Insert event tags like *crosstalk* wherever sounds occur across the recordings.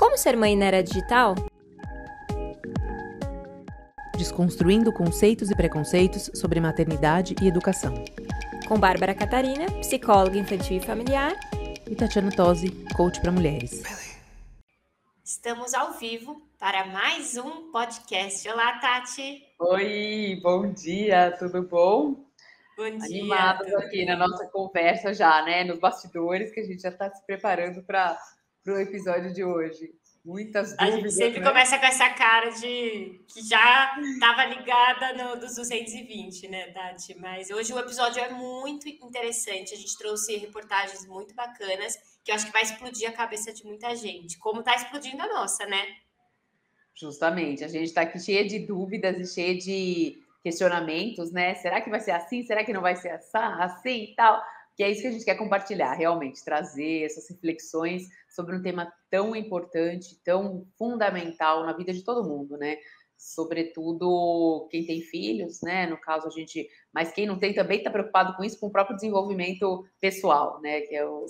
Como ser mãe na era digital? Desconstruindo conceitos e preconceitos sobre maternidade e educação. Com Bárbara Catarina, psicóloga infantil e familiar. E Tatiana Tosi, coach para mulheres. Estamos ao vivo para mais um podcast. Olá, Tati. Oi, bom dia, tudo bom? Bom dia. Animados aqui na nossa conversa já, né? Nos bastidores, que a gente já está se preparando para o episódio de hoje. Muitas dúvidas. A gente sempre né? começa com essa cara de que já estava ligada no, dos 220, né, Tati? Mas hoje o episódio é muito interessante. A gente trouxe reportagens muito bacanas que eu acho que vai explodir a cabeça de muita gente, como está explodindo a nossa, né? Justamente, a gente está aqui cheia de dúvidas e cheia de questionamentos, né? Será que vai ser assim? Será que não vai ser assim e tal? Que é isso que a gente quer compartilhar, realmente, trazer essas reflexões sobre um tema tão importante, tão fundamental na vida de todo mundo, né? Sobretudo quem tem filhos, né? No caso, a gente. Mas quem não tem também está preocupado com isso, com o próprio desenvolvimento pessoal, né? Que é o,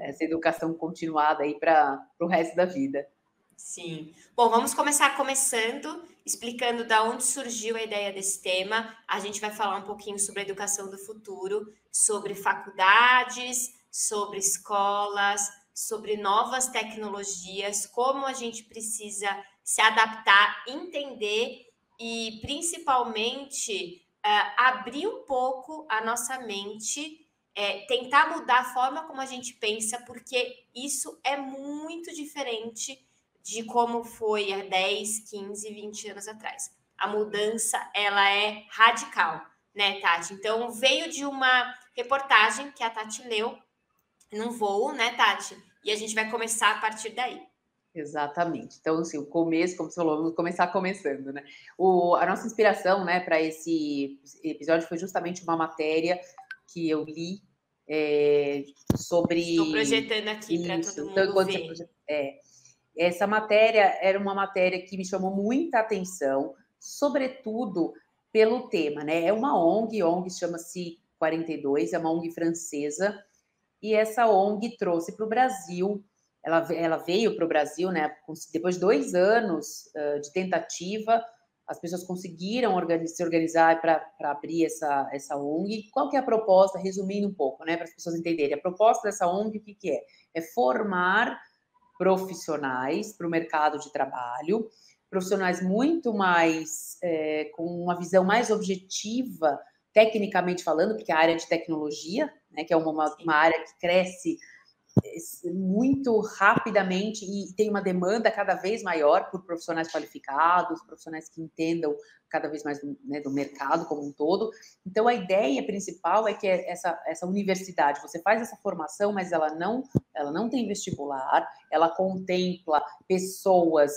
essa educação continuada aí para o resto da vida. Sim. Bom, vamos começar começando, explicando da onde surgiu a ideia desse tema. A gente vai falar um pouquinho sobre a educação do futuro, sobre faculdades, sobre escolas, sobre novas tecnologias, como a gente precisa se adaptar, entender e principalmente uh, abrir um pouco a nossa mente, é, tentar mudar a forma como a gente pensa, porque isso é muito diferente de como foi há 10, 15, 20 anos atrás. A mudança, ela é radical, né, Tati? Então, veio de uma reportagem que a Tati leu num voo, né, Tati? E a gente vai começar a partir daí. Exatamente. Então, assim, o começo, como você falou, vamos começar começando, né? O, a nossa inspiração, né, para esse episódio foi justamente uma matéria que eu li é, sobre. Estou projetando aqui para todo então, mundo ver. Você, é, essa matéria era uma matéria que me chamou muita atenção, sobretudo pelo tema, né? É uma ONG, ONG chama-se 42, é uma ONG francesa, e essa ONG trouxe para o Brasil, ela, ela veio para o Brasil, né? Depois de dois anos uh, de tentativa, as pessoas conseguiram se organizar para abrir essa, essa ONG. Qual que é a proposta? Resumindo um pouco, né? Para as pessoas entenderem. A proposta dessa ONG, o que, que é? É formar profissionais para o mercado de trabalho, profissionais muito mais é, com uma visão mais objetiva, tecnicamente falando, porque a área de tecnologia, né, que é uma, uma área que cresce muito rapidamente e tem uma demanda cada vez maior por profissionais qualificados, profissionais que entendam cada vez mais do, né, do, mercado como um todo. Então, a ideia principal é que essa, essa universidade, você faz essa formação, mas ela não, ela não tem vestibular, ela contempla pessoas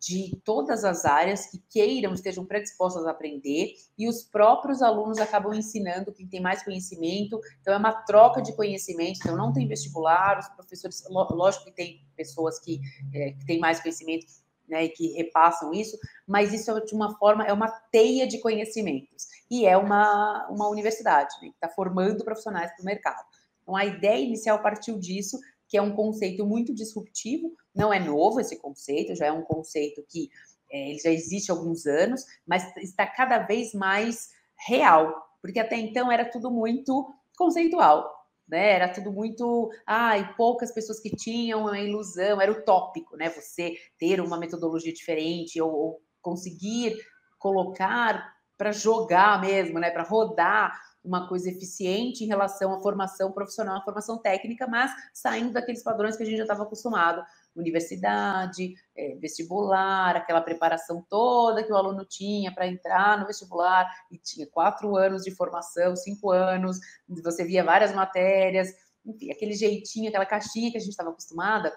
de todas as áreas que queiram, estejam predispostas a aprender, e os próprios alunos acabam ensinando quem tem mais conhecimento, então é uma troca de conhecimento, então não tem vestibular, os professores, lógico que tem pessoas que, é, que têm mais conhecimento, né, e que repassam isso, mas isso é de uma forma, é uma teia de conhecimentos, e é uma, uma universidade, né, que está formando profissionais para o mercado. Então, a ideia inicial partiu disso, que é um conceito muito disruptivo, não é novo esse conceito, já é um conceito que é, ele já existe há alguns anos, mas está cada vez mais real, porque até então era tudo muito conceitual, né? Era tudo muito, ai, poucas pessoas que tinham uma ilusão, era utópico, né? Você ter uma metodologia diferente ou, ou conseguir colocar para jogar mesmo, né? Para rodar uma coisa eficiente em relação à formação profissional, à formação técnica, mas saindo daqueles padrões que a gente já estava acostumado, universidade, é, vestibular, aquela preparação toda que o aluno tinha para entrar no vestibular, e tinha quatro anos de formação, cinco anos, você via várias matérias, enfim, aquele jeitinho, aquela caixinha que a gente estava acostumada,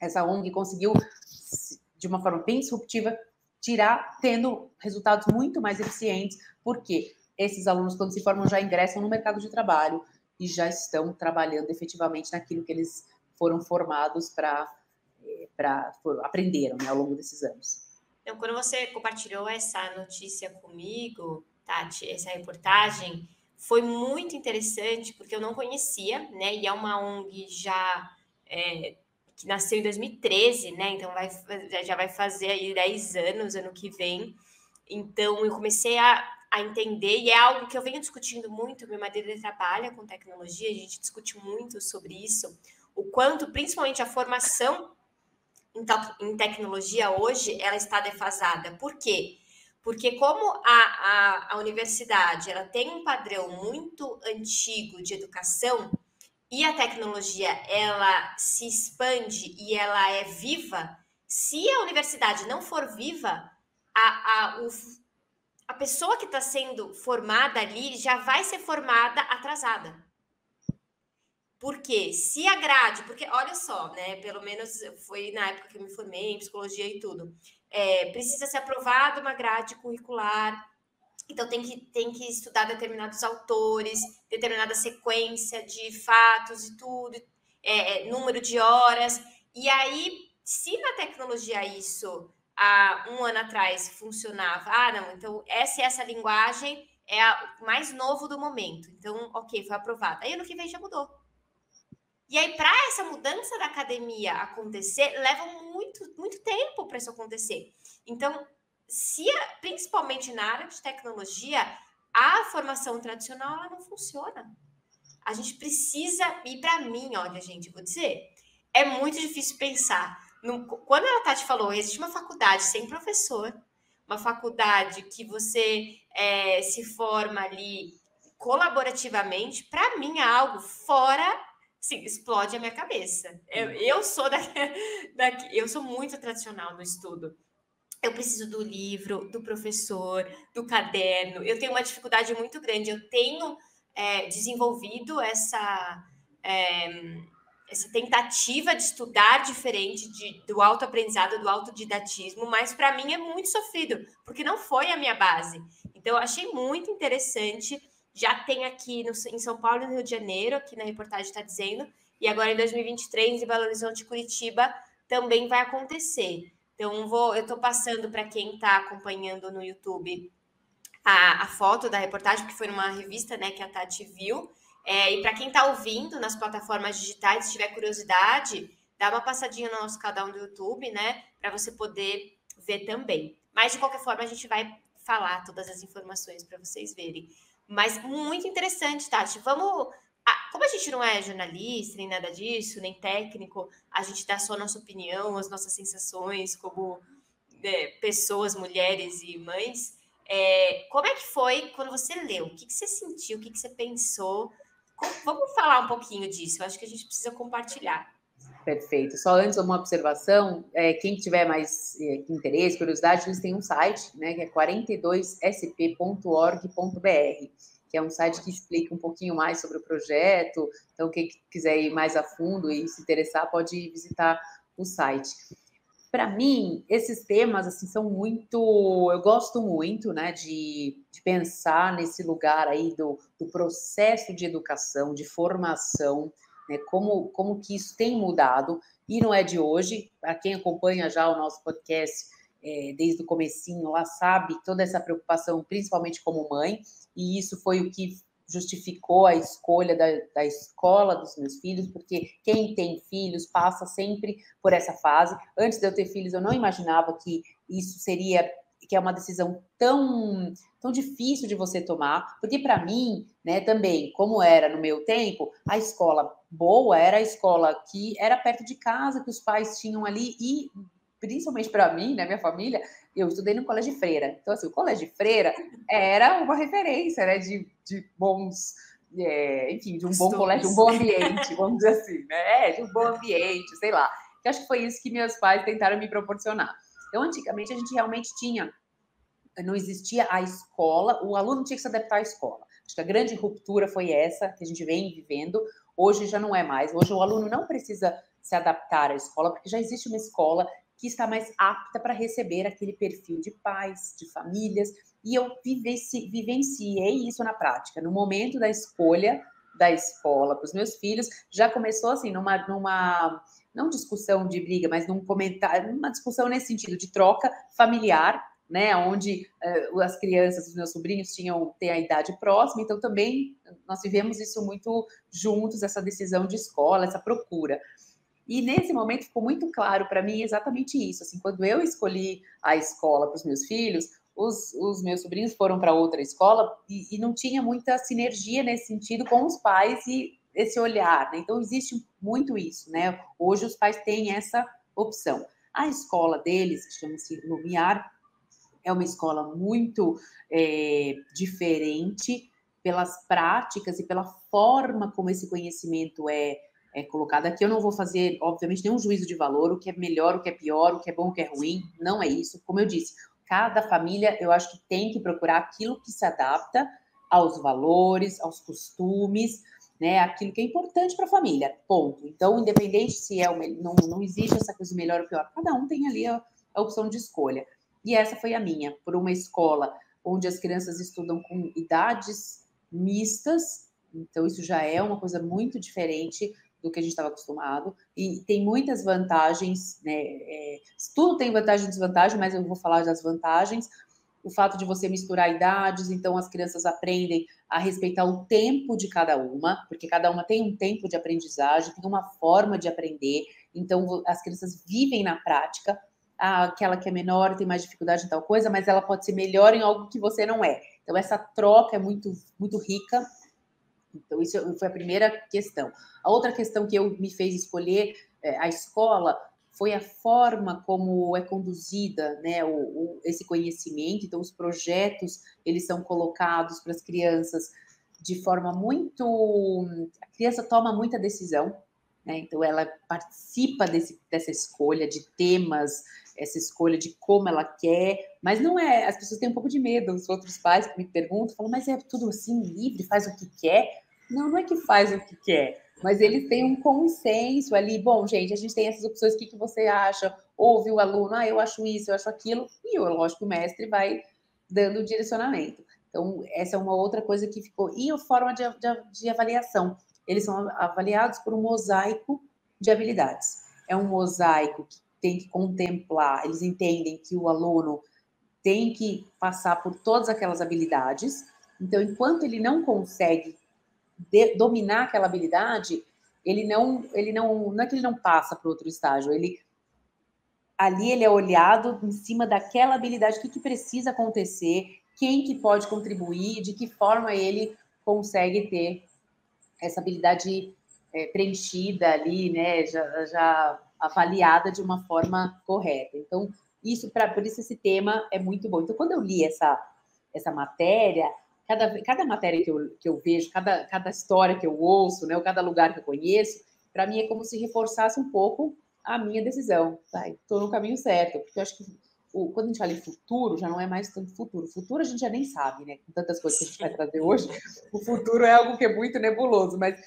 essa ONG conseguiu, de uma forma bem disruptiva, tirar, tendo resultados muito mais eficientes, porque esses alunos, quando se formam, já ingressam no mercado de trabalho e já estão trabalhando efetivamente naquilo que eles foram formados para para aprenderam né, ao longo desses anos. Então, quando você compartilhou essa notícia comigo, Tati, essa reportagem, foi muito interessante porque eu não conhecia, né? E é uma ONG já é, que nasceu em 2013, né? Então vai, já vai fazer aí 10 anos, ano que vem. Então eu comecei a, a entender, e é algo que eu venho discutindo muito, meu marido trabalha com tecnologia, a gente discute muito sobre isso, o quanto, principalmente a formação em, em tecnologia hoje, ela está defasada. Por quê? Porque como a, a, a universidade ela tem um padrão muito antigo de educação, e a tecnologia ela se expande e ela é viva, se a universidade não for viva, a, a, o, a pessoa que está sendo formada ali já vai ser formada atrasada. Porque se a grade, porque olha só, né? Pelo menos foi na época que eu me formei em psicologia e tudo. É, precisa ser aprovada uma grade curricular então tem que, tem que estudar determinados autores, determinada sequência de fatos e tudo, é, é, número de horas. E aí, se na tecnologia isso há um ano atrás funcionava, ah, não, então essa e essa linguagem é a mais novo do momento. Então, ok, foi aprovada. Aí ano que vem já mudou. E aí, para essa mudança da academia acontecer, leva muito, muito tempo para isso acontecer. Então, se principalmente na área de tecnologia, a formação tradicional ela não funciona. A gente precisa, e para mim, olha, gente, vou dizer, é muito difícil pensar. No, quando a Tati falou, existe uma faculdade sem professor, uma faculdade que você é, se forma ali colaborativamente, para mim é algo fora sim, explode a minha cabeça. Eu, eu sou da, *laughs* da, eu sou muito tradicional no estudo eu preciso do livro, do professor, do caderno. Eu tenho uma dificuldade muito grande. Eu tenho é, desenvolvido essa, é, essa tentativa de estudar diferente de, do autoaprendizado, do autodidatismo, mas para mim é muito sofrido, porque não foi a minha base. Então, eu achei muito interessante. Já tem aqui no, em São Paulo e no Rio de Janeiro, aqui na reportagem está dizendo, e agora em 2023, em Belo Horizonte, Curitiba, também vai acontecer. Então, vou, eu estou passando para quem está acompanhando no YouTube a, a, foto da reportagem, que foi numa revista né, que a Tati viu. É, e para quem está ouvindo nas plataformas digitais, se tiver curiosidade, dá uma passadinha no nosso canal do YouTube, né? Para você poder ver também. Mas, de qualquer forma, a gente vai falar todas as informações para vocês verem. Mas muito interessante, Tati. Vamos como a gente não é jornalista, nem nada disso, nem técnico, a gente dá só a nossa opinião, as nossas sensações como é, pessoas, mulheres e mães. É, como é que foi quando você leu? O que, que você sentiu? O que, que você pensou? Vamos falar um pouquinho disso. Eu acho que a gente precisa compartilhar. Perfeito. Só antes uma observação, é, quem tiver mais é, interesse, curiosidade, eles têm um site, né, que é 42sp.org.br que é um site que explica um pouquinho mais sobre o projeto. Então, quem quiser ir mais a fundo e se interessar, pode visitar o site. Para mim, esses temas assim são muito. Eu gosto muito, né, de, de pensar nesse lugar aí do, do processo de educação, de formação, né, como, como que isso tem mudado. E não é de hoje. Para quem acompanha já o nosso podcast é, desde o comecinho, lá sabe toda essa preocupação, principalmente como mãe, e isso foi o que justificou a escolha da, da escola dos meus filhos, porque quem tem filhos passa sempre por essa fase. Antes de eu ter filhos, eu não imaginava que isso seria que é uma decisão tão tão difícil de você tomar, porque para mim, né, também, como era no meu tempo, a escola boa era a escola que era perto de casa, que os pais tinham ali e principalmente para mim, né, minha família, eu estudei no colégio de freira. Então, assim, o colégio de freira era uma referência, né, de, de bons, é, enfim, de um bom colégio, de um bom ambiente, vamos dizer assim, né, é, de um bom ambiente, sei lá. Eu acho que foi isso que meus pais tentaram me proporcionar. Então, antigamente, a gente realmente tinha, não existia a escola, o aluno tinha que se adaptar à escola. Acho que a grande ruptura foi essa que a gente vem vivendo. Hoje já não é mais. Hoje o aluno não precisa se adaptar à escola, porque já existe uma escola que está mais apta para receber aquele perfil de pais, de famílias, e eu vivenci, vivenciei isso na prática. No momento da escolha da escola para os meus filhos, já começou assim, numa, numa não discussão de briga, mas num comentário, numa discussão nesse sentido de troca familiar, né, onde uh, as crianças, os meus sobrinhos tinham ter a idade próxima, então também nós vivemos isso muito juntos, essa decisão de escola, essa procura. E nesse momento ficou muito claro para mim exatamente isso. Assim, quando eu escolhi a escola para os meus filhos, os, os, meus sobrinhos foram para outra escola e, e, não tinha muita sinergia nesse sentido com os pais e esse olhar. Né? Então, existe muito isso. Né? Hoje, os pais têm essa opção. A escola deles, que chama-se Lumiar, é uma escola muito é, diferente pelas práticas e pela forma como esse conhecimento é, é colocado. Aqui eu não vou fazer, obviamente, nenhum juízo de valor, o que é melhor, o que é pior, o que é bom, o que é ruim, não é isso. Como eu disse, cada família, eu acho que tem que procurar aquilo que se adapta aos valores, aos costumes, né? Aquilo que é importante para a família, ponto. Então, independente se é o não, não existe essa coisa melhor ou pior, cada um tem ali a, a opção de escolha. E essa foi a minha, por uma escola onde as crianças estudam com idades mistas, então isso já é uma coisa muito diferente do que a gente estava acostumado, e tem muitas vantagens, né? É, tudo tem vantagem e desvantagem, mas eu vou falar das vantagens. O fato de você misturar idades, então as crianças aprendem a respeitar o tempo de cada uma, porque cada uma tem um tempo de aprendizagem, tem uma forma de aprender, então as crianças vivem na prática. Aquela que é menor tem mais dificuldade em tal coisa, mas ela pode ser melhor em algo que você não é. Então, essa troca é muito, muito rica então, isso foi a primeira questão. A outra questão que eu me fez escolher é, a escola foi a forma como é conduzida né, o, o, esse conhecimento. Então, os projetos, eles são colocados para as crianças de forma muito... A criança toma muita decisão, né? então ela participa desse, dessa escolha de temas, essa escolha de como ela quer, mas não é. As pessoas têm um pouco de medo, os outros pais que me perguntam, falam, mas é tudo assim, livre, faz o que quer. Não, não é que faz o que quer, mas eles têm um consenso ali. Bom, gente, a gente tem essas opções, o que, que você acha? Ouve o aluno, ah, eu acho isso, eu acho aquilo, e eu, lógico, o mestre vai dando o direcionamento. Então, essa é uma outra coisa que ficou. E a forma de, de, de avaliação. Eles são avaliados por um mosaico de habilidades. É um mosaico que tem que contemplar, eles entendem que o aluno tem que passar por todas aquelas habilidades. Então, enquanto ele não consegue de, dominar aquela habilidade, ele não, ele não, não é que ele não passa para outro estágio, ele ali ele é olhado em cima daquela habilidade, o que, que precisa acontecer, quem que pode contribuir, de que forma ele consegue ter essa habilidade é, preenchida ali, né, já, já avaliada de uma forma correta. Então, isso para por isso esse tema é muito bom. Então, quando eu li essa essa matéria, cada, cada matéria que eu, que eu vejo, cada, cada história que eu ouço, né, ou cada lugar que eu conheço, para mim é como se reforçasse um pouco a minha decisão. Tá? Estou no caminho certo, porque eu acho que o, quando a gente fala em futuro, já não é mais tanto futuro. Futuro a gente já nem sabe, né? Com tantas coisas que a gente vai trazer hoje, o futuro é algo que é muito nebuloso, mas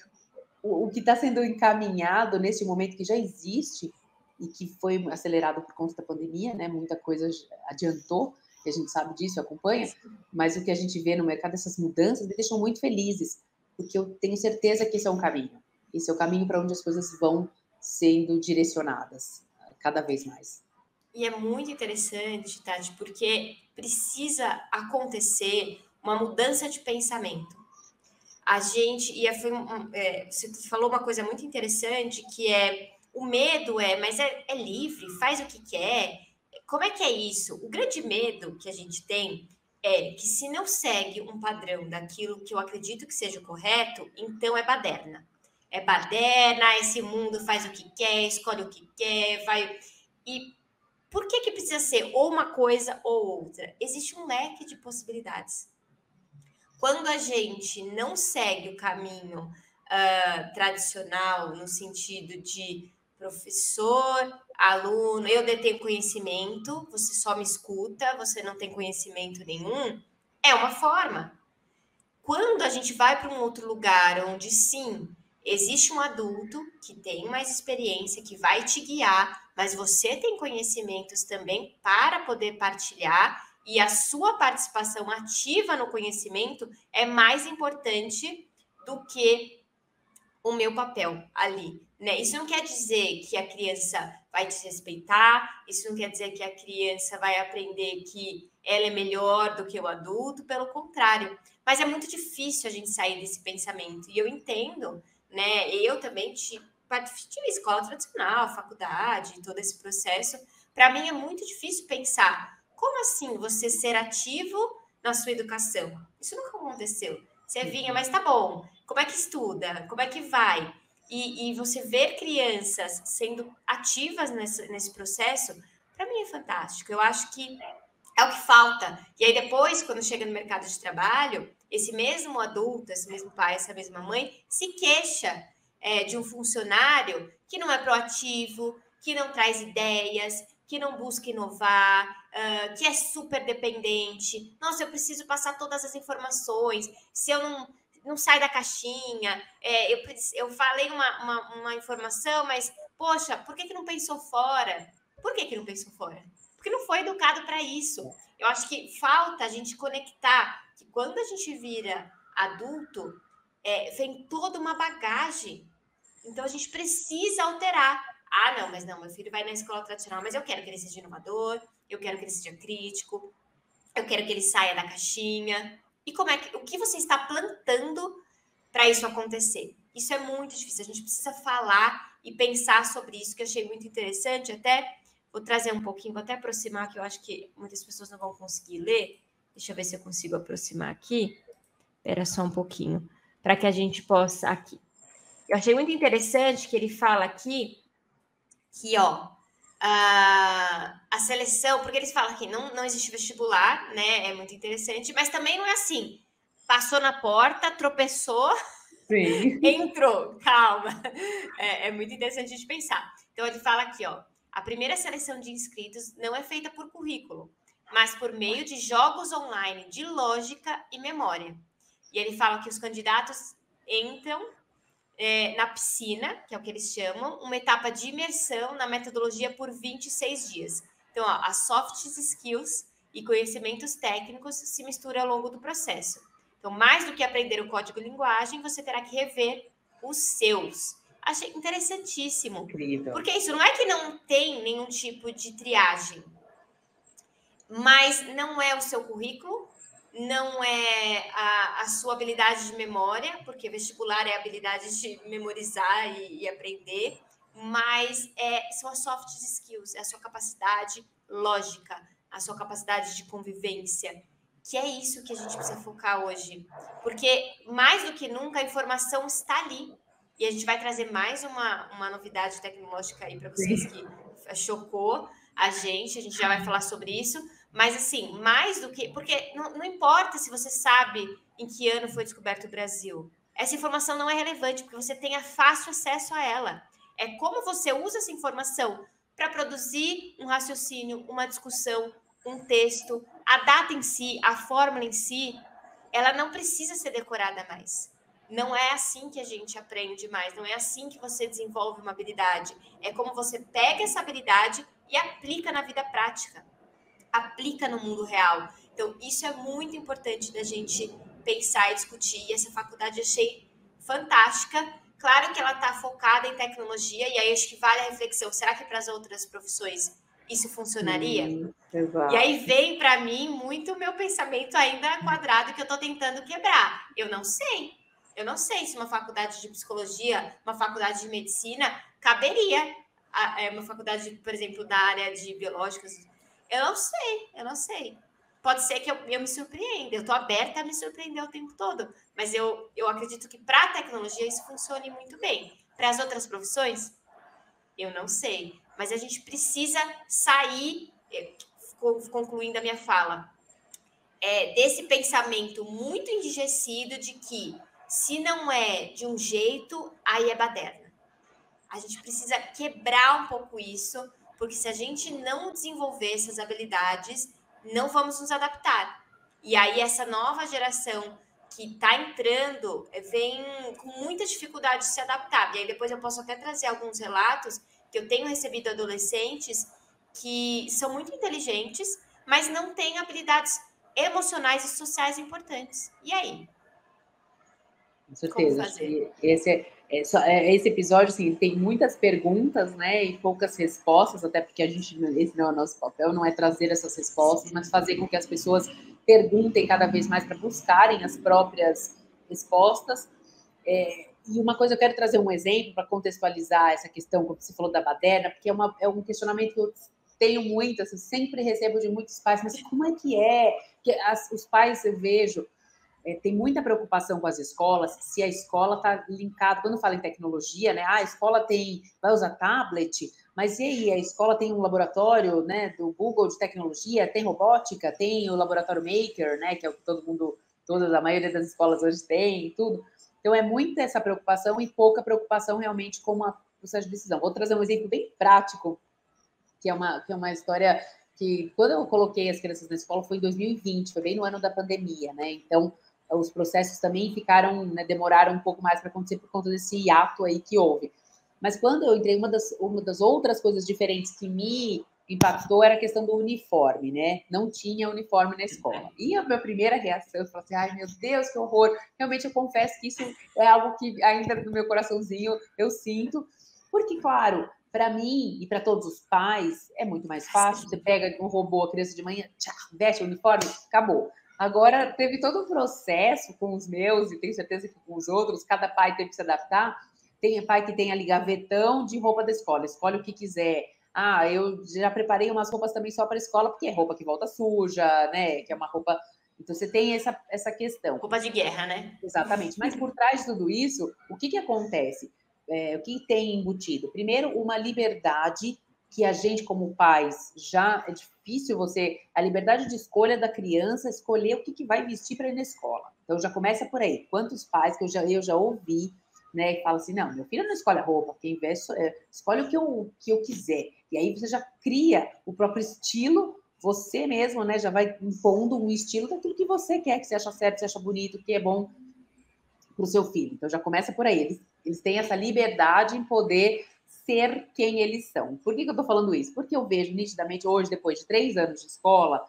o, o que está sendo encaminhado nesse momento que já existe e que foi acelerado por conta da pandemia, né? Muita coisa adiantou, que a gente sabe disso, acompanha, mas o que a gente vê no mercado, essas mudanças, me deixam muito felizes, porque eu tenho certeza que esse é um caminho. Esse é o caminho para onde as coisas vão sendo direcionadas cada vez mais. E é muito interessante, Tati, porque precisa acontecer uma mudança de pensamento. A gente, e foi, é, você falou uma coisa muito interessante, que é o medo é, mas é, é livre, faz o que quer, como é que é isso? O grande medo que a gente tem é que se não segue um padrão daquilo que eu acredito que seja correto, então é baderna. É baderna, esse mundo faz o que quer, escolhe o que quer, vai. E por que, que precisa ser ou uma coisa ou outra? Existe um leque de possibilidades. Quando a gente não segue o caminho uh, tradicional, no sentido de professor, aluno, eu detenho conhecimento, você só me escuta, você não tem conhecimento nenhum, é uma forma. Quando a gente vai para um outro lugar onde sim, existe um adulto que tem mais experiência, que vai te guiar, mas você tem conhecimentos também para poder partilhar e a sua participação ativa no conhecimento é mais importante do que o meu papel ali. Né? Isso não quer dizer que a criança vai te respeitar, isso não quer dizer que a criança vai aprender que ela é melhor do que o adulto, pelo contrário. Mas é muito difícil a gente sair desse pensamento. E eu entendo, né? Eu também te de escola tradicional, faculdade, todo esse processo, para mim é muito difícil pensar como assim você ser ativo na sua educação? Isso nunca aconteceu. Você vinha, mas tá bom. Como é que estuda? Como é que vai? E, e você ver crianças sendo ativas nesse, nesse processo, para mim é fantástico. Eu acho que é o que falta. E aí depois, quando chega no mercado de trabalho, esse mesmo adulto, esse mesmo pai, essa mesma mãe, se queixa é, de um funcionário que não é proativo, que não traz ideias, que não busca inovar, uh, que é super dependente. Nossa, eu preciso passar todas as informações. Se eu não, não sai da caixinha, é, eu, eu falei uma, uma, uma, informação, mas, poxa, por que, que não pensou fora? Por que, que não pensou fora? Porque não foi educado para isso. Eu acho que falta a gente conectar que quando a gente vira adulto, é, vem toda uma bagagem. Então a gente precisa alterar. Ah, não, mas não, meu filho vai na escola tradicional, mas eu quero que ele seja inovador, eu quero que ele seja crítico, eu quero que ele saia da caixinha. E como é que o que você está plantando para isso acontecer? Isso é muito difícil. A gente precisa falar e pensar sobre isso, que eu achei muito interessante. Até vou trazer um pouquinho, vou até aproximar, que eu acho que muitas pessoas não vão conseguir ler. Deixa eu ver se eu consigo aproximar aqui. Espera só um pouquinho, para que a gente possa aqui. Eu achei muito interessante que ele fala aqui que, ó, a, a seleção, porque eles falam que não, não existe vestibular, né? É muito interessante, mas também não é assim. Passou na porta, tropeçou, Sim. *laughs* entrou. Calma. É, é muito interessante de pensar. Então ele fala aqui, ó. A primeira seleção de inscritos não é feita por currículo, mas por meio de jogos online de lógica e memória. E ele fala que os candidatos entram é, na piscina, que é o que eles chamam, uma etapa de imersão na metodologia por 26 dias. Então, ó, as soft skills e conhecimentos técnicos se misturam ao longo do processo. Então, mais do que aprender o código-linguagem, você terá que rever os seus. Achei interessantíssimo. Incrível. Porque isso não é que não tem nenhum tipo de triagem, mas não é o seu currículo, não é a, a, sua habilidade de memória, porque vestibular é a habilidade de memorizar e, e aprender, mas é, são as soft skills, é a sua capacidade lógica, a sua capacidade de convivência, que é isso que a gente precisa focar hoje. Porque mais do que nunca a informação está ali. E a gente vai trazer mais uma, uma novidade tecnológica aí para vocês que chocou a gente, a gente já vai falar sobre isso mas, assim, mais do que. Porque não, não importa se você sabe em que ano foi descoberto o Brasil. Essa informação não é relevante, porque você tenha fácil acesso a ela. É como você usa essa informação para produzir um raciocínio, uma discussão, um texto, a data em si, a fórmula em si, ela não precisa ser decorada mais. Não é assim que a gente aprende mais, não é assim que você desenvolve uma habilidade. É como você pega essa habilidade e aplica na vida prática aplica no mundo real. Então, isso é muito importante da gente pensar e discutir. E essa faculdade eu achei fantástica. Claro que ela está focada em tecnologia, e aí acho que vale a reflexão: será que para as outras profissões isso funcionaria? E aí vem para mim muito o meu pensamento ainda quadrado que eu estou tentando quebrar. Eu não sei. Eu não sei se uma faculdade de psicologia, uma faculdade de medicina, caberia. É uma faculdade, por exemplo, da área de biológicas, eu não sei, eu não sei. Pode ser que eu, eu me surpreenda, eu estou aberta a me surpreender o tempo todo, mas eu, eu acredito que para a tecnologia isso funcione muito bem. Para as outras profissões, eu não sei. Mas a gente precisa sair, eh, concluindo a minha fala, é, desse pensamento muito enrijecido de que se não é de um jeito, aí é baderna. A gente precisa quebrar um pouco isso porque se a gente não desenvolver essas habilidades, não vamos nos adaptar. E aí essa nova geração que está entrando eh, vem com muita dificuldade de se adaptar. E aí depois eu posso até trazer alguns relatos que eu tenho recebido adolescentes que são muito inteligentes, mas não têm habilidades emocionais e sociais importantes. E aí? Com certeza. Esse é esse episódio, assim, tem muitas perguntas, né, e poucas respostas, até porque a gente, esse não é o nosso papel, não é trazer essas respostas, mas fazer com que as pessoas perguntem cada vez mais para buscarem as próprias respostas. É, e uma coisa, eu quero trazer um exemplo para contextualizar essa questão, como você falou da baderna, porque é, uma, é um questionamento que eu tenho muito, assim, sempre recebo de muitos pais, mas como é que é? Que as, os pais, eu vejo, é, tem muita preocupação com as escolas, se a escola está linkada, quando fala em tecnologia, né? Ah, a escola tem, vai usar tablet, mas e aí, a escola tem um laboratório, né, do Google de tecnologia, tem robótica, tem o laboratório Maker, né, que é o que todo mundo, toda a maioria das escolas hoje tem tudo. Então, é muita essa preocupação e pouca preocupação realmente com o processo de decisão. Vou trazer um exemplo bem prático, que é uma, que é uma história que, quando eu coloquei as crianças na escola, foi em 2020, foi bem no ano da pandemia, né? Então, os processos também ficaram, né, demoraram um pouco mais para acontecer por conta desse hiato aí que houve. Mas quando eu entrei, uma das, uma das outras coisas diferentes que me impactou era a questão do uniforme, né? Não tinha uniforme na escola. E a minha primeira reação, eu falei assim, ai meu Deus, que horror. Realmente eu confesso que isso é algo que ainda no meu coraçãozinho eu sinto, porque, claro, para mim e para todos os pais é muito mais fácil. Você pega um robô, a criança de manhã, tchá, veste o uniforme, acabou. Agora, teve todo um processo com os meus, e tenho certeza que com os outros, cada pai teve que se adaptar. Tem pai que tem ali gavetão de roupa da escola, escolhe o que quiser ah, eu já preparei umas roupas também só para a escola, porque é roupa que volta suja, né? Que é uma roupa. Então você tem essa, essa questão. Roupa de guerra, né? Exatamente. Mas por trás de tudo isso, o que, que acontece? É, o que tem embutido? Primeiro, uma liberdade que a gente, como pais, já é difícil você. A liberdade de escolha da criança, escolher o que, que vai vestir para ir na escola. Então já começa por aí. Quantos pais que eu já, eu já ouvi né? E fala assim, não, meu filho não escolhe a roupa, quem veste, é, escolhe o que eu, que eu quiser. E aí você já cria o próprio estilo, você mesmo, né? Já vai impondo um estilo daquilo que você quer, que você acha certo, que você acha bonito, que é bom para o seu filho. Então já começa por aí. Eles, eles têm essa liberdade em poder ser quem eles são. Por que, que eu estou falando isso? Porque eu vejo nitidamente hoje, depois de três anos de escola,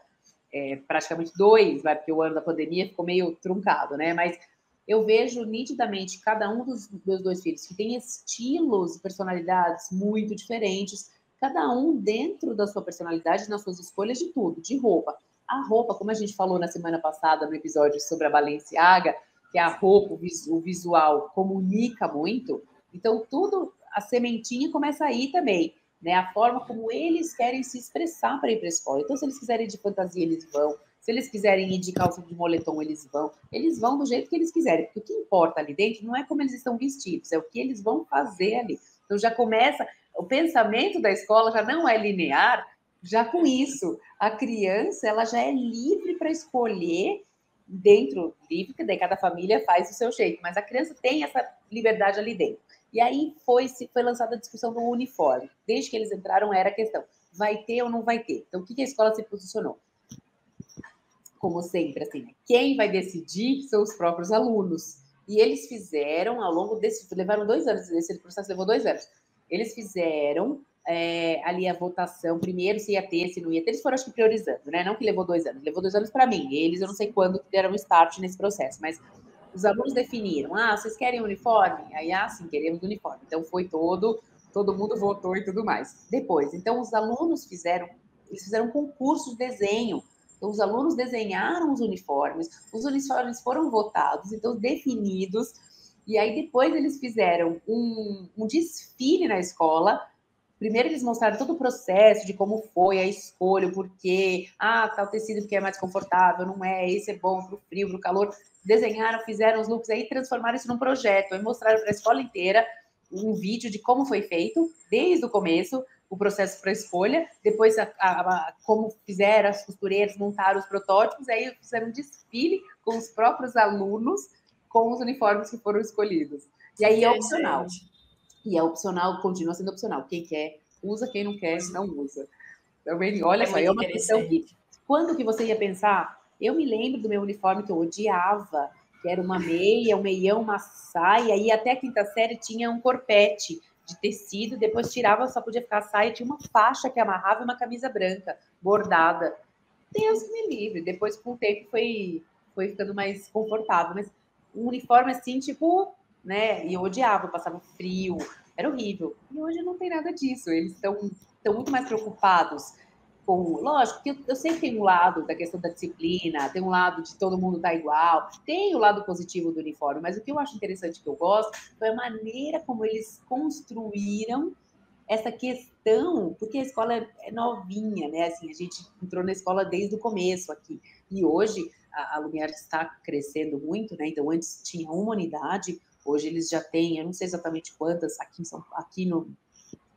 é, praticamente dois, vai, porque o ano da pandemia ficou meio truncado, né? Mas eu vejo nitidamente cada um dos meus dois filhos que tem estilos e personalidades muito diferentes, cada um dentro da sua personalidade, nas suas escolhas de tudo, de roupa. A roupa, como a gente falou na semana passada no episódio sobre a Balenciaga, que a roupa, o visual comunica muito, então tudo, a sementinha começa aí também, né? A forma como eles querem se expressar para ir para a escola. Então, se eles quiserem ir de fantasia, eles vão. Se eles quiserem ir de calça de moletom, eles vão. Eles vão do jeito que eles quiserem, porque o que importa ali dentro não é como eles estão vestidos, é o que eles vão fazer ali. Então já começa, o pensamento da escola já não é linear, já com isso. A criança, ela já é livre para escolher dentro, livre, que daí cada família faz o seu jeito, mas a criança tem essa liberdade ali dentro. E aí foi, foi lançada a discussão do uniforme. Desde que eles entraram, era a questão: vai ter ou não vai ter? Então, o que a escola se posicionou? como sempre, assim, né? quem vai decidir são os próprios alunos. E eles fizeram, ao longo desse, levaram dois anos, esse processo levou dois anos. Eles fizeram é, ali a votação, primeiro se ia ter, se não ia ter, eles foram acho que priorizando, né? Não que levou dois anos, levou dois anos para mim. Eles, eu não sei quando que deram start nesse processo, mas os alunos definiram, ah, vocês querem uniforme? Aí, ah, sim, queremos uniforme. Então foi todo, todo mundo votou e tudo mais. Depois, então os alunos fizeram, eles fizeram um concurso de desenho então, os alunos desenharam os uniformes, os uniformes foram votados, então definidos, e aí depois eles fizeram um, um desfile na escola. Primeiro eles mostraram todo o processo de como foi a escolha, o porquê, ah, tal tecido porque é mais confortável, não é, esse é bom para o frio, para o calor. Desenharam, fizeram os looks aí, transformaram isso num projeto, aí mostraram para a escola inteira um vídeo de como foi feito, desde o começo, o processo para escolha, depois a, a, a, como fizeram as costureiras, montaram os protótipos, aí fizeram um desfile com os próprios alunos com os uniformes que foram escolhidos. E aí é opcional. E é opcional, continua sendo opcional. Quem quer, usa, quem não quer, não usa. Também, olha é só, é uma questão que, quando que você ia pensar? Eu me lembro do meu uniforme que eu odiava, que era uma meia, um meião, uma saia, e até a quinta série tinha um corpete de tecido, depois tirava, só podia ficar a saia, tinha uma faixa que amarrava e uma camisa branca, bordada. Deus me livre. Depois, com o tempo, foi, foi ficando mais confortável. Mas um uniforme assim, tipo, né? E eu odiava, passava frio, era horrível. E hoje não tem nada disso. Eles estão muito mais preocupados com. Lógico que eu, eu sei que tem um lado da questão da disciplina, tem um lado de todo mundo tá igual, tem o lado positivo do uniforme, mas o que eu acho interessante que eu gosto foi a maneira como eles construíram essa questão, porque a escola é, novinha, né? Assim, a gente entrou na escola desde o começo aqui. E hoje a, a Lumière está crescendo muito, né? Então antes tinha uma unidade, hoje eles já têm, eu não sei exatamente quantas, aqui, São, aqui no.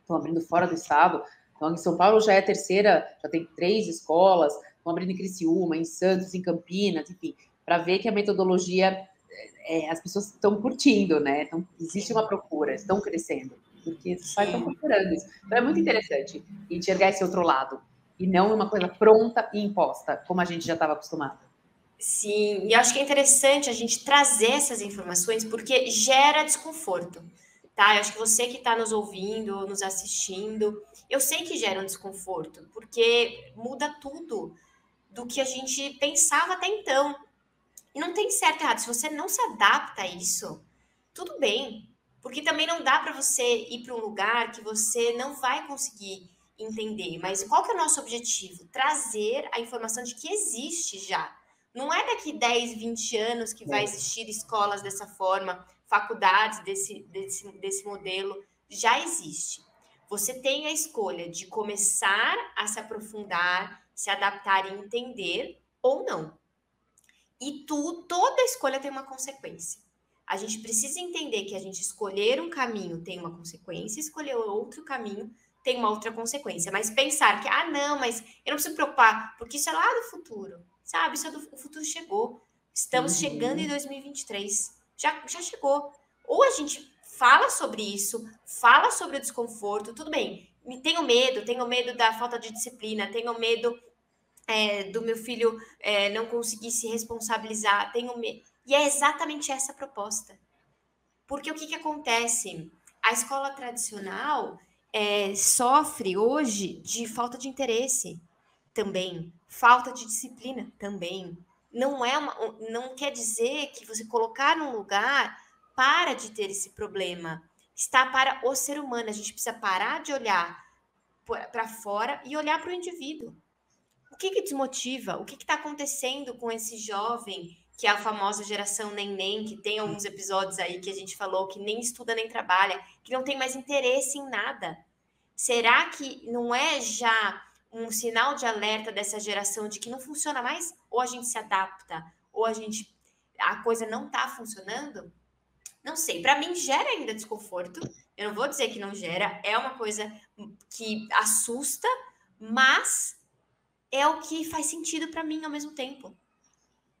Estão abrindo fora do estado, então, em São Paulo já é a terceira, já tem três escolas, estão abrindo em Criciúma, em Santos, em Campinas, enfim, para ver que a metodologia, é, as pessoas estão curtindo, né? Então, existe uma procura, estão crescendo, porque os pais estão procurando isso. Então, é muito interessante enxergar esse outro lado, e não uma coisa pronta e imposta, como a gente já estava acostumado. Sim, e acho que é interessante a gente trazer essas informações, porque gera desconforto tá? Eu acho que você que está nos ouvindo, nos assistindo, eu sei que gera um desconforto, porque muda tudo do que a gente pensava até então. E não tem certo e errado. Se você não se adapta a isso, tudo bem. Porque também não dá para você ir para um lugar que você não vai conseguir entender. Mas qual que é o nosso objetivo? Trazer a informação de que existe já. Não é daqui 10, 20 anos que vai é. existir escolas dessa forma, faculdades desse, desse, desse modelo, já existe. Você tem a escolha de começar a se aprofundar, se adaptar e entender ou não. E tu, toda escolha tem uma consequência. A gente precisa entender que a gente escolher um caminho tem uma consequência, escolher outro caminho tem uma outra consequência. Mas pensar que, ah, não, mas eu não preciso me preocupar, porque isso é lá do futuro, sabe? Isso é do o futuro chegou. Estamos uhum. chegando em 2023 já, já chegou. Ou a gente fala sobre isso, fala sobre o desconforto, tudo bem. Tenho medo, tenho medo da falta de disciplina, tenho medo é, do meu filho é, não conseguir se responsabilizar, tenho medo. E é exatamente essa a proposta. Porque o que, que acontece? A escola tradicional é, sofre hoje de falta de interesse também, falta de disciplina também, não é uma, não quer dizer que você colocar num lugar para de ter esse problema. Está para o ser humano. A gente precisa parar de olhar para fora e olhar para o indivíduo. O que, que desmotiva? O que está acontecendo com esse jovem, que é a famosa geração neném, que tem alguns episódios aí que a gente falou que nem estuda nem trabalha, que não tem mais interesse em nada? Será que não é já um sinal de alerta dessa geração de que não funciona mais, ou a gente se adapta, ou a gente a coisa não está funcionando? Não sei, para mim gera ainda desconforto. Eu não vou dizer que não gera, é uma coisa que assusta, mas é o que faz sentido para mim ao mesmo tempo.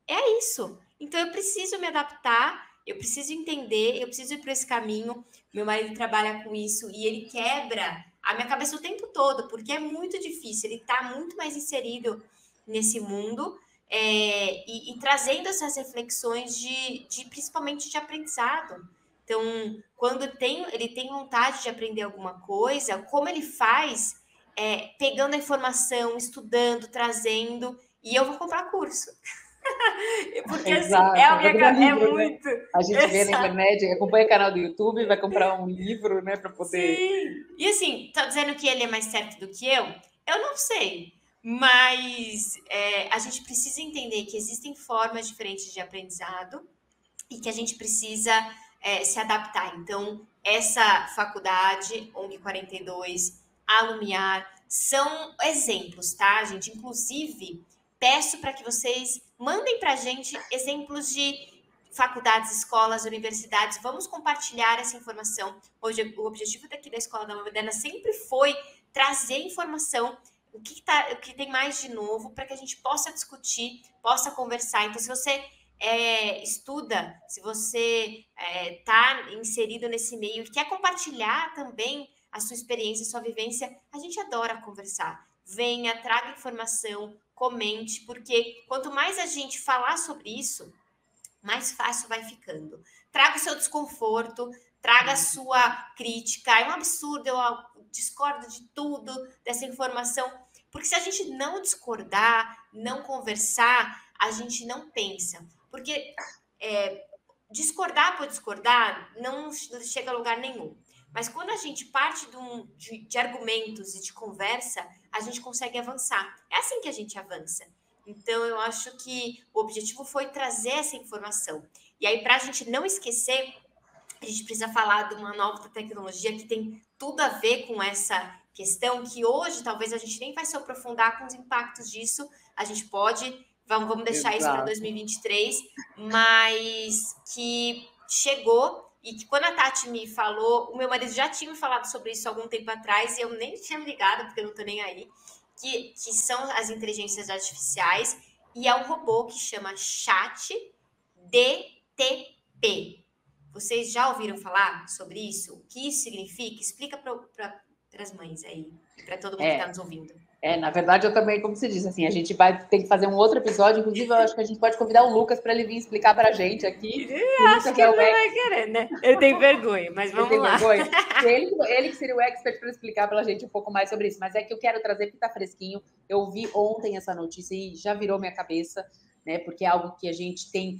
É isso. Então eu preciso me adaptar, eu preciso entender, eu preciso ir para esse caminho. Meu marido trabalha com isso e ele quebra a minha cabeça o tempo todo, porque é muito difícil, ele está muito mais inserido nesse mundo é, e, e, trazendo essas reflexões de, de, principalmente de aprendizado. Então, quando tem, ele tem vontade de aprender alguma coisa, como ele faz, é, pegando a informação, estudando, trazendo, e eu vou comprar curso. *laughs* Porque Exato. assim, é, a minha, livro, é né? muito. Né? A gente Exato. vê na internet, acompanha o canal do YouTube, vai comprar um livro, né, para poder. Sim. E assim, tá dizendo que ele é mais certo do que eu? Eu não sei. Mas é, a gente precisa entender que existem formas diferentes de aprendizado e que a gente precisa é, se adaptar. Então, essa faculdade, ONG 42, Alumiar, são exemplos, tá, gente? Inclusive, peço para que vocês mandem para a gente exemplos de faculdades, escolas, universidades. Vamos compartilhar essa informação. Hoje, o objetivo daqui da Escola da Moderna sempre foi trazer informação, o que, tá, o que tem mais de novo, para que a gente possa discutir, possa conversar. Então, se você é, estuda, se você está é, inserido nesse meio e quer compartilhar também a sua experiência, a sua vivência, a gente adora conversar. Venha, traga informação, comente, porque quanto mais a gente falar sobre isso, mais fácil vai ficando. Traga o seu desconforto, traga a uhum. sua crítica. É um absurdo, eu discordo de tudo dessa informação. Porque se a gente não discordar, não conversar, a gente não pensa. Porque é, discordar por discordar não chega a lugar nenhum. Mas quando a gente parte de, um, de, de argumentos e de conversa, a gente consegue avançar. É assim que a gente avança. Então, eu acho que o objetivo foi trazer essa informação. E aí, para a gente não esquecer, a gente precisa falar de uma nova tecnologia que tem tudo a ver com essa questão, que hoje talvez a gente nem vai se aprofundar com os impactos disso. A gente pode, vamos, vamos deixar Exato. isso para 2023, mas que chegou e que quando a Tati me falou, o meu marido já tinha me falado sobre isso algum tempo atrás e eu nem tinha ligado, porque eu não tô nem aí, que, que são as inteligências artificiais e é um robô que chama Chat DTP. Vocês já ouviram falar sobre isso? O que isso significa? Explica para as mães aí, para todo mundo é. que está nos ouvindo. É, na verdade, eu também, como você disse, assim, a gente vai ter que fazer um outro episódio. Inclusive, eu acho que a gente pode convidar o Lucas para ele vir explicar para a gente aqui. Eu acho que é ele não vai querer, né? Ele tem vergonha, mas vamos lá. Vergonha. *laughs* Ele, ele que seria o expert para explicar para a gente um pouco mais sobre isso. Mas é que eu quero trazer porque está fresquinho. Eu vi ontem essa notícia e já virou minha cabeça, né? Porque é algo que a gente tem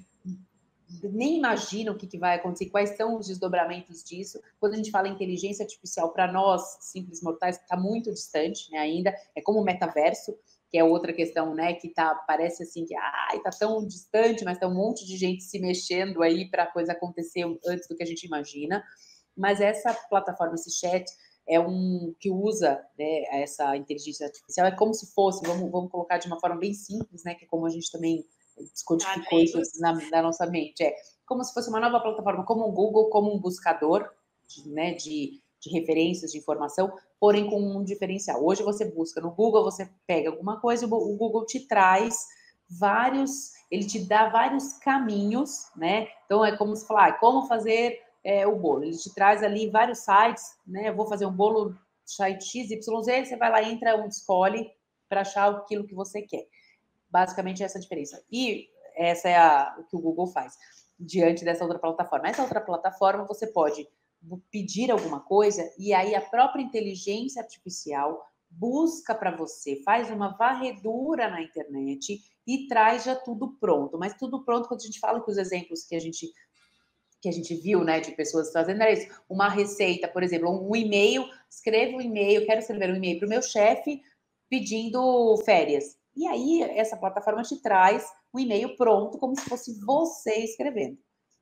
nem imagina o que, que, vai acontecer, quais são os desdobramentos disso. Quando a gente fala inteligência artificial, para nós, simples mortais, está muito distante né, ainda, é como o metaverso, que é outra questão, né, que tá, parece assim que ai, tá tão distante, mas tem um monte de gente se mexendo aí para a coisa acontecer antes do que a gente imagina. Mas essa plataforma, esse chat, é um que usa né, essa inteligência artificial, é como se fosse, vamos, vamos colocar de uma forma bem simples, né, que é como a gente também descodificou isso na, na, nossa mente. É como se fosse uma nova plataforma, como um Google, como um buscador de, né, de, de referências, de informação, porém com um diferencial. Hoje você busca no Google, você pega alguma coisa, o Google te traz vários, ele te dá vários caminhos, né? Então é como se falar, ah, como fazer é, o bolo. Ele te traz ali vários sites, né? Eu vou fazer um bolo site XYZ, você vai lá, entra, um, escolhe para achar aquilo que você quer. Basicamente essa diferença. E essa é a, o que o Google faz diante dessa outra plataforma. Essa outra plataforma você pode pedir alguma coisa e aí a própria inteligência artificial busca para você, faz uma varredura na internet e traz já tudo pronto. Mas tudo pronto quando a gente fala que os exemplos que a gente que a gente viu, né, de pessoas fazendo era isso, uma receita, por exemplo, um e-mail, escreva um e-mail, quero escrever um e-mail para o meu chefe pedindo férias. E aí, essa plataforma te traz um e-mail pronto, como se fosse você escrevendo.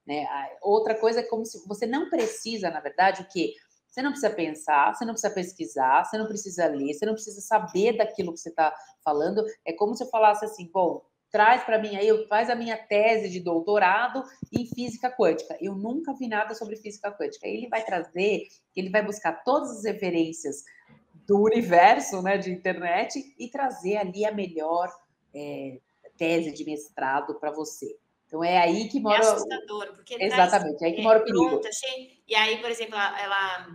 Né? Outra coisa é como se você não precisa, na verdade, o quê? Você não precisa pensar, você não precisa pesquisar, você não precisa ler, você não precisa saber daquilo que você está falando. É como se eu falasse assim, bom, traz para mim aí, faz a minha tese de doutorado em física quântica. Eu nunca vi nada sobre física quântica. Ele vai trazer, ele vai buscar todas as referências do universo né, de internet e trazer ali a melhor é, tese de mestrado para você. Então é aí que mora. É assustador, porque exatamente, é aí que mora o perigo. Pronto, achei... E aí, por exemplo, ela,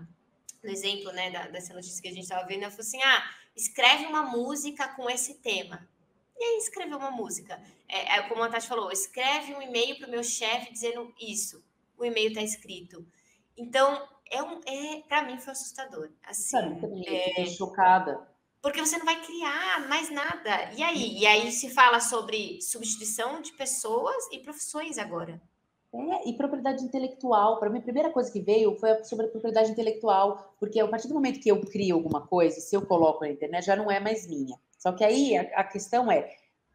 no exemplo né, da, dessa notícia que a gente estava vendo, ela falou assim: ah, escreve uma música com esse tema. E aí escreveu uma música. É, é, como a Tati falou, escreve um e-mail para o meu chefe dizendo isso. O e-mail está escrito. Então, é um, é, para mim foi assustador. Assim, também, é, chocada. Porque você não vai criar mais nada. E aí? E aí se fala sobre substituição de pessoas e profissões agora. É, e propriedade intelectual. Para mim, a primeira coisa que veio foi sobre a propriedade intelectual, porque a partir do momento que eu crio alguma coisa, se eu coloco na internet, já não é mais minha. Só que aí a, a questão é,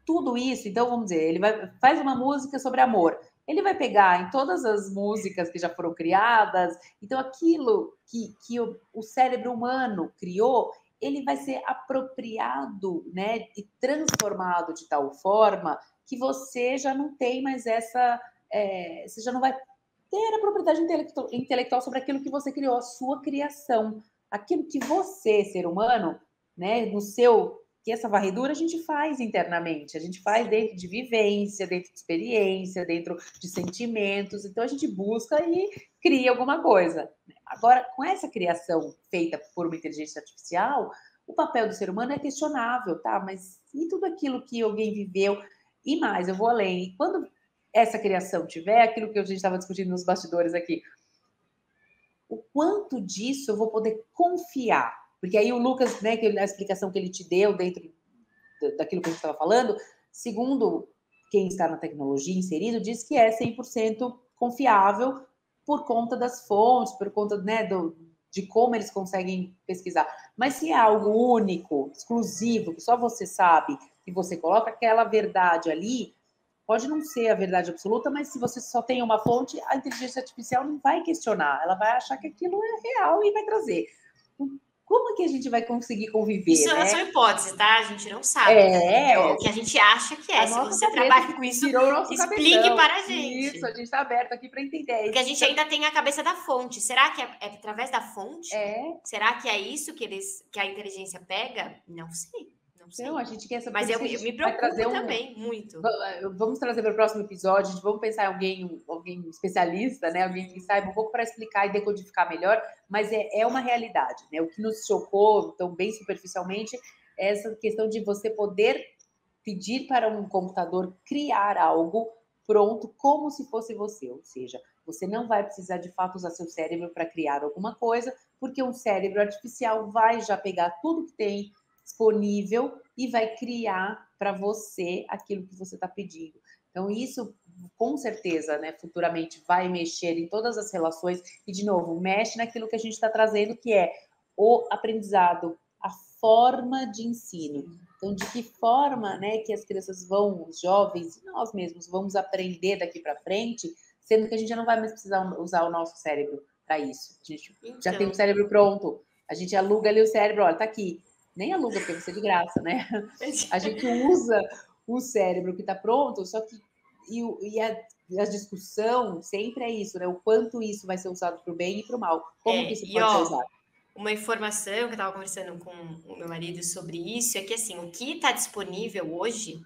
tudo isso, então vamos dizer, ele vai, faz uma música sobre amor ele vai pegar em todas as músicas que já foram criadas, então aquilo que, que o, o cérebro humano criou, ele vai ser apropriado, né, e transformado de tal forma que você já não tem mais essa, é, você já não vai ter a propriedade intelectual, intelectual sobre aquilo que você criou, a sua criação, aquilo que você, ser humano, né, no seu que essa varredura a gente faz internamente, a gente faz dentro de vivência, dentro de experiência, dentro de sentimentos, então a gente busca e cria alguma coisa. Agora, com essa criação feita por uma inteligência artificial, o papel do ser humano é questionável, tá? Mas e tudo aquilo que alguém viveu? E mais, eu vou além. E quando essa criação tiver, aquilo que a gente estava discutindo nos bastidores aqui, o quanto disso eu vou poder confiar porque aí o Lucas, né, que a explicação que ele te deu dentro daquilo que a gente estava falando, segundo quem está na tecnologia inserido, diz que é 100% confiável por conta das fontes, por conta né, do, de como eles conseguem pesquisar. Mas se é algo único, exclusivo, que só você sabe, e você coloca aquela verdade ali, pode não ser a verdade absoluta, mas se você só tem uma fonte, a inteligência artificial não vai questionar, ela vai achar que aquilo é real e vai trazer. Como que a gente vai conseguir conviver? Isso né? é sua hipótese, tá? A gente não sabe. É, é o que a gente acha que é. A Se você trabalha com isso, explique cabeção. para a gente. Isso, a gente está aberto aqui para entender. Porque a gente ainda tem a cabeça da fonte. Será que é, é através da fonte? É, Será que é isso que eles que a inteligência pega? Não sei. Não sei. então a gente quer saber. Mas eu, eu me preocupo um- também, muito. Va- Vamos trazer para o próximo episódio, a gente vamos pensar em alguém, alguém especialista, né? Alguém que saiba um pouco para explicar e decodificar melhor, mas é, é uma realidade, né? O que nos chocou, então, bem superficialmente, é essa questão de você poder pedir para um computador criar algo pronto como se fosse você, ou seja, você não vai precisar de fato usar seu cérebro para criar alguma coisa, porque um cérebro artificial vai já pegar tudo que tem disponível e vai criar para você aquilo que você está pedindo. Então, isso com certeza, né, futuramente vai mexer em todas as relações e, de novo, mexe naquilo que a gente está trazendo, que é o aprendizado, a forma de ensino. Então, de que forma, né, que as crianças vão, os jovens nós mesmos vamos aprender daqui para frente, sendo que a gente já não vai mais precisar usar o nosso cérebro para isso. A gente já tem o Então, cérebro pronto. A gente aluga ali o cérebro, olha, tá aqui. Nem aluga, porque vai ser de graça, né? *laughs* A gente usa o cérebro que está pronto, só que e, e a, a discussão sempre é isso, né? O quanto isso vai ser usado para o bem e para o mal. Como É, que isso pode ó, ser usado? uma informação que eu estava conversando com o meu marido sobre isso é que assim, o que está disponível hoje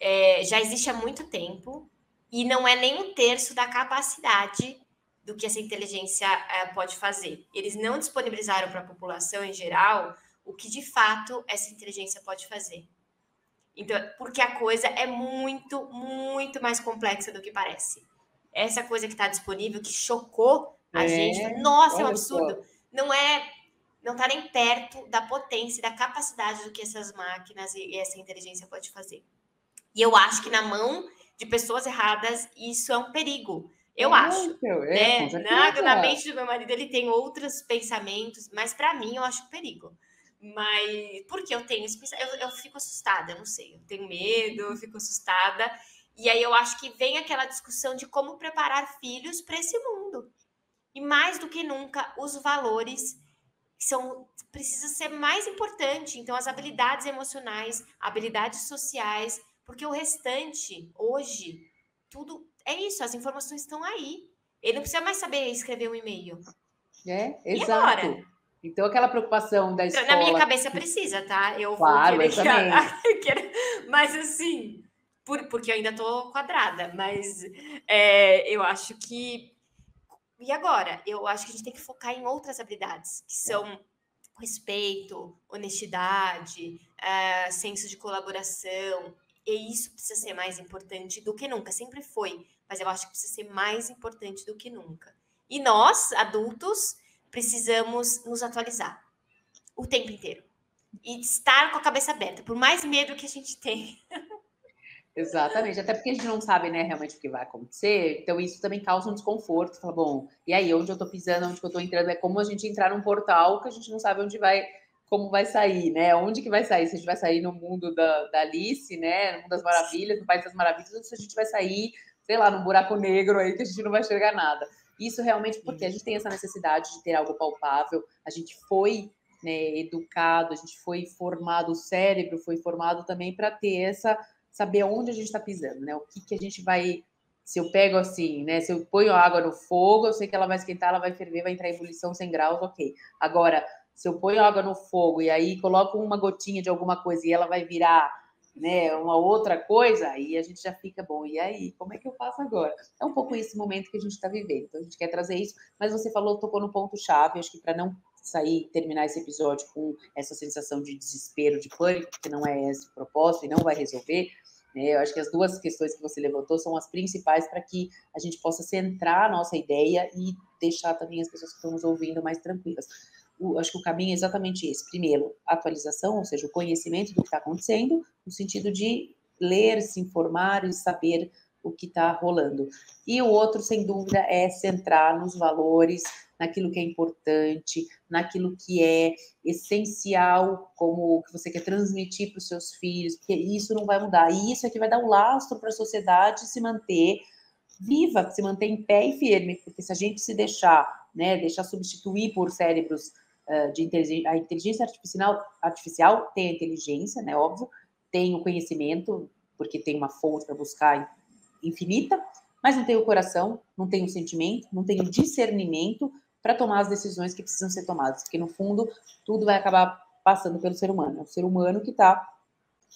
é, já existe há muito tempo e não é nem um terço da capacidade do que essa inteligência é, pode fazer. Eles não disponibilizaram para a população em geral o que de fato essa inteligência pode fazer. Então, porque a coisa é muito, muito mais complexa do que parece. Essa coisa que está disponível, que chocou a É, gente, nossa, é um olha só. absurdo. Não é, não está nem perto da potência da capacidade do que essas máquinas e essa inteligência pode fazer. E eu acho que na mão de pessoas erradas isso é um perigo. Eu É, acho então, é, né? Na, na mente do meu marido ele tem outros pensamentos, mas para mim eu acho um perigo. Mas porque eu tenho eu, eu fico assustada, eu não sei, eu tenho medo, eu fico assustada. E aí eu acho que vem aquela discussão de como preparar filhos para esse mundo. E mais do que nunca, os valores são precisa ser mais importante. Então as habilidades emocionais, habilidades sociais, porque o restante hoje tudo é isso, as informações estão aí. Ele não precisa mais saber escrever um e-mail. É, E exato. agora? Então, aquela preocupação da escola. Na minha cabeça precisa, tá? Eu Claro, vou querer que- *laughs* eu quero- Mas assim, por- porque eu ainda tô quadrada, mas é, eu acho que. E agora? Eu acho que a gente tem que focar em outras habilidades, que são respeito, honestidade, eh, senso de colaboração. E isso precisa ser mais importante do que nunca. Sempre foi, mas eu acho que precisa ser mais importante do que nunca. E nós, adultos, precisamos nos atualizar o tempo inteiro. E estar com a cabeça aberta, por mais medo que a gente tem. *laughs* Exatamente, até porque a gente não sabe, né, realmente o que vai acontecer, então isso também causa um desconforto. Fala, bom, e aí, onde eu tô pisando, onde eu tô entrando? É como a gente entrar num portal que a gente não sabe onde vai, como vai sair, né? Onde que vai sair? Se a gente vai sair no mundo da, da Alice, né? No mundo das maravilhas, no País das Maravilhas, ou se a gente vai sair, sei lá, num buraco negro aí que a gente não vai enxergar nada. Isso realmente porque a gente tem essa necessidade de ter algo palpável, a gente foi né, educado, a gente foi formado, o cérebro foi formado também para ter essa saber onde a gente está pisando, né? O que, que a gente vai. Se eu pego assim, né? Se eu ponho água no fogo, eu sei que ela vai esquentar, ela vai ferver, vai entrar em ebulição 100 graus, ok. Agora, se eu ponho água no fogo e aí coloco uma gotinha de alguma coisa e ela vai virar, né, uma outra coisa, aí a gente já fica bom. E aí, como é que eu faço agora? É um pouco esse momento que a gente está vivendo. Então a gente quer trazer isso, mas você falou, tocou no ponto chave, acho que para não sair, terminar esse episódio com essa sensação de desespero, de pânico, porque não é esse o propósito e não vai resolver. Né? Eu acho que as duas questões que você levantou são as principais para que a gente possa centrar a nossa ideia e deixar também as pessoas que estão nos ouvindo mais tranquilas. O, acho que o caminho é exatamente esse. Primeiro, atualização, ou seja, o conhecimento do que está acontecendo, no sentido de ler, se informar e saber o que está rolando. E o outro, sem dúvida, é centrar nos valores, naquilo que é importante, naquilo que é essencial, como o que você quer transmitir para os seus filhos, porque isso não vai mudar. E isso é que vai dar um lastro para a sociedade se manter viva, se manter em pé e firme, porque se a gente se deixar, né, deixar substituir por cérebros de inteligência, a inteligência artificial, artificial tem a inteligência, né, óbvio, tem o conhecimento, porque tem uma fonte para buscar infinita, mas não tem o coração, não tem o sentimento, não tem o discernimento para tomar as decisões que precisam ser tomadas, porque no fundo tudo vai acabar passando pelo ser humano, é o ser humano que está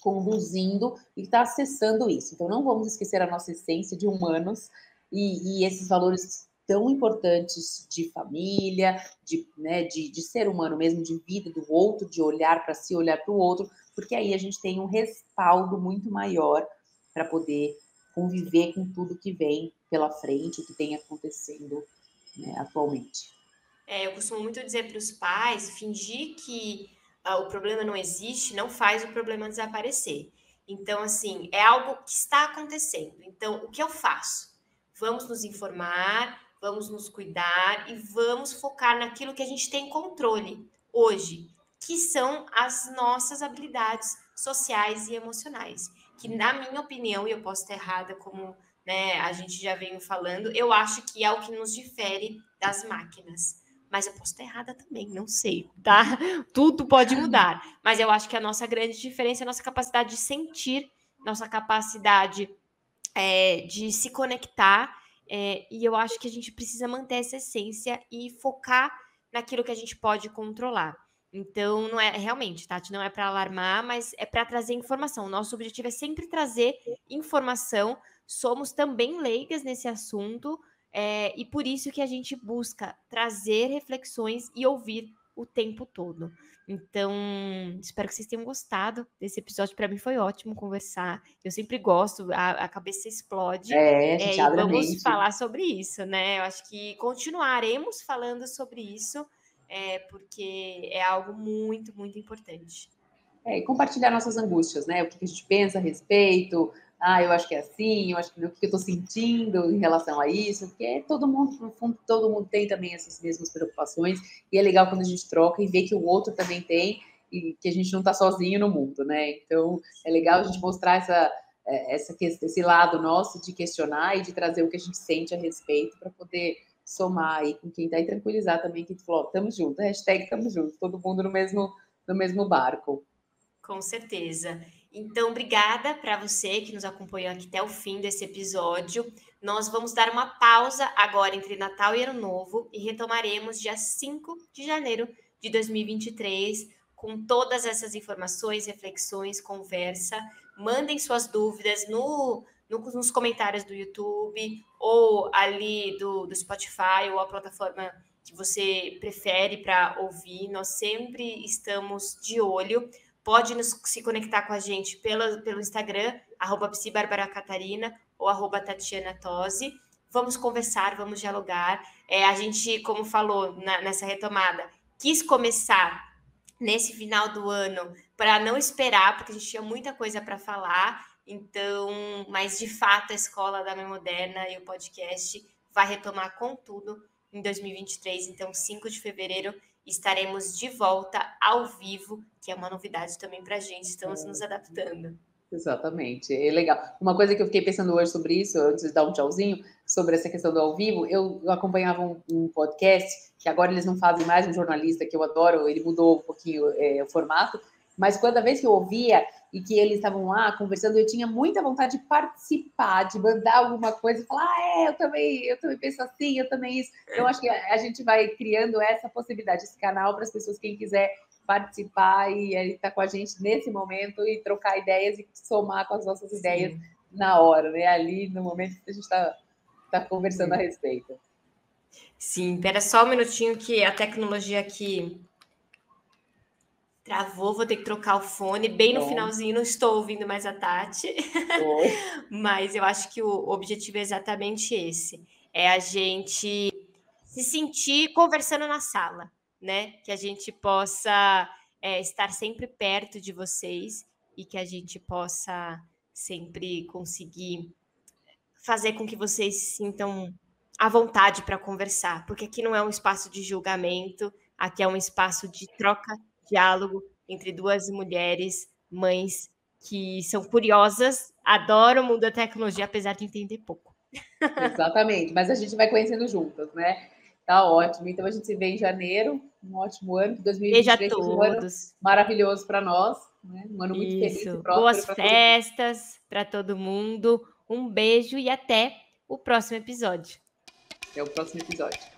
conduzindo e está acessando isso. Então não vamos esquecer a nossa essência de humanos e, e esses valores tão importantes de família, de, né, de, de ser humano mesmo, de vida do outro, de olhar para si, olhar para o outro, porque aí a gente tem um respaldo muito maior para poder conviver com tudo que vem pela frente, o que tem acontecendo né, atualmente. É, eu costumo muito dizer para os pais, fingir que ah, o problema não existe não faz o problema desaparecer. Então, assim, é algo que está acontecendo. Então, o que eu faço? Vamos nos informar, vamos nos cuidar e vamos focar naquilo que a gente tem controle hoje, que são as nossas habilidades sociais e emocionais. Que, na minha opinião, e eu posso estar errada, como né, a gente já veio falando, eu acho que é o que nos difere das máquinas. Mas eu posso estar errada também, não sei, tá? *laughs* Tudo pode mudar. Mas eu acho que a nossa grande diferença é a nossa capacidade de sentir, nossa capacidade é, de se conectar. É, e eu acho que a gente precisa manter essa essência e focar naquilo que a gente pode controlar. Então, não é realmente, Tati, não é para alarmar, mas é para trazer informação. Nosso objetivo é sempre trazer informação. Somos também leigas nesse assunto, é, e por isso que a gente busca trazer reflexões e ouvir o tempo todo. Então, espero que vocês tenham gostado desse episódio. Para mim foi ótimo conversar. Eu sempre gosto, a, a cabeça explode. É, é, abre vamos falar sobre isso, né? Eu acho que continuaremos falando sobre isso é, porque é algo muito, muito importante. É, e compartilhar nossas angústias, né? O que a gente pensa a respeito. Ah, eu acho que é assim, eu acho que o que eu estou sentindo em relação a isso, porque todo mundo, no fundo, todo mundo tem também essas mesmas preocupações, e é legal quando a gente troca e vê que o outro também tem, e que a gente não está sozinho no mundo, né? Então, é legal a gente mostrar essa, é, essa, esse lado nosso de questionar e de trazer o que a gente sente a respeito para poder somar aí com quem está e tranquilizar também que falou, estamos juntos, hashtag estamos juntos, todo mundo no mesmo, no mesmo barco. Com certeza. Então, obrigada para você que nos acompanhou aqui até o fim desse episódio. Nós vamos dar uma pausa agora entre Natal e Ano Novo e retomaremos dia 5 de janeiro de 2023 com todas essas informações, reflexões, conversa. Mandem suas dúvidas no no, nos comentários do YouTube ou ali do, do Spotify ou a plataforma que você prefere para ouvir. Nós sempre estamos de olho. Pode nos, se conectar com a gente pela, pelo Instagram, arroba ou arroba Tatiana Tosi. Vamos conversar, vamos dialogar. É, a gente, como falou na, nessa retomada, quis começar nesse final do ano para não esperar, porque a gente tinha muita coisa para falar então, mas de fato a escola da Mãe Moderna e o podcast vai retomar com tudo em 2023. Então, 5 de fevereiro estaremos de volta ao vivo, que é uma novidade também para a gente. Estamos nos adaptando. Exatamente, é legal. Uma coisa que eu fiquei pensando hoje sobre isso, antes de dar um tchauzinho, sobre essa questão do ao vivo, eu, acompanhava um, um, podcast, que agora eles não fazem mais, um jornalista que eu adoro, ele mudou um pouquinho é, o formato, mas cada vez que eu ouvia, e que eles estavam lá conversando, eu tinha muita vontade de participar, de mandar alguma coisa e falar, ah, é, eu também, eu também penso assim, eu também isso. Então, acho que a gente vai criando essa possibilidade, esse canal para as pessoas, quem quiser participar e estar tá com a gente nesse momento e trocar ideias e somar com as nossas Sim. ideias na hora, né? Ali no momento que a gente está tá conversando Sim. a respeito. Sim, espera só um minutinho que a tecnologia aqui Travou, vou ter que trocar o fone. Bem no Bom. finalzinho, não estou ouvindo mais a Tati. *laughs* Mas eu acho que o objetivo é exatamente esse: é a gente se sentir conversando na sala, né? Que a gente possa é, estar sempre perto de vocês e que a gente possa sempre conseguir fazer com que vocês se sintam à vontade para conversar, porque aqui não é um espaço de julgamento, aqui é um espaço de troca, diálogo entre duas mulheres, mães que são curiosas, adoram o mundo da tecnologia, apesar de entender pouco. Exatamente, mas a gente vai conhecendo juntas, né? Tá ótimo. Então a gente se vê em janeiro, um ótimo ano, 2023 Beijo a um ano todos. maravilhoso para nós, né? Um ano muito feliz e Isso. próspero Boas festas para todo mundo. Um beijo e até o próximo episódio. Até o próximo episódio.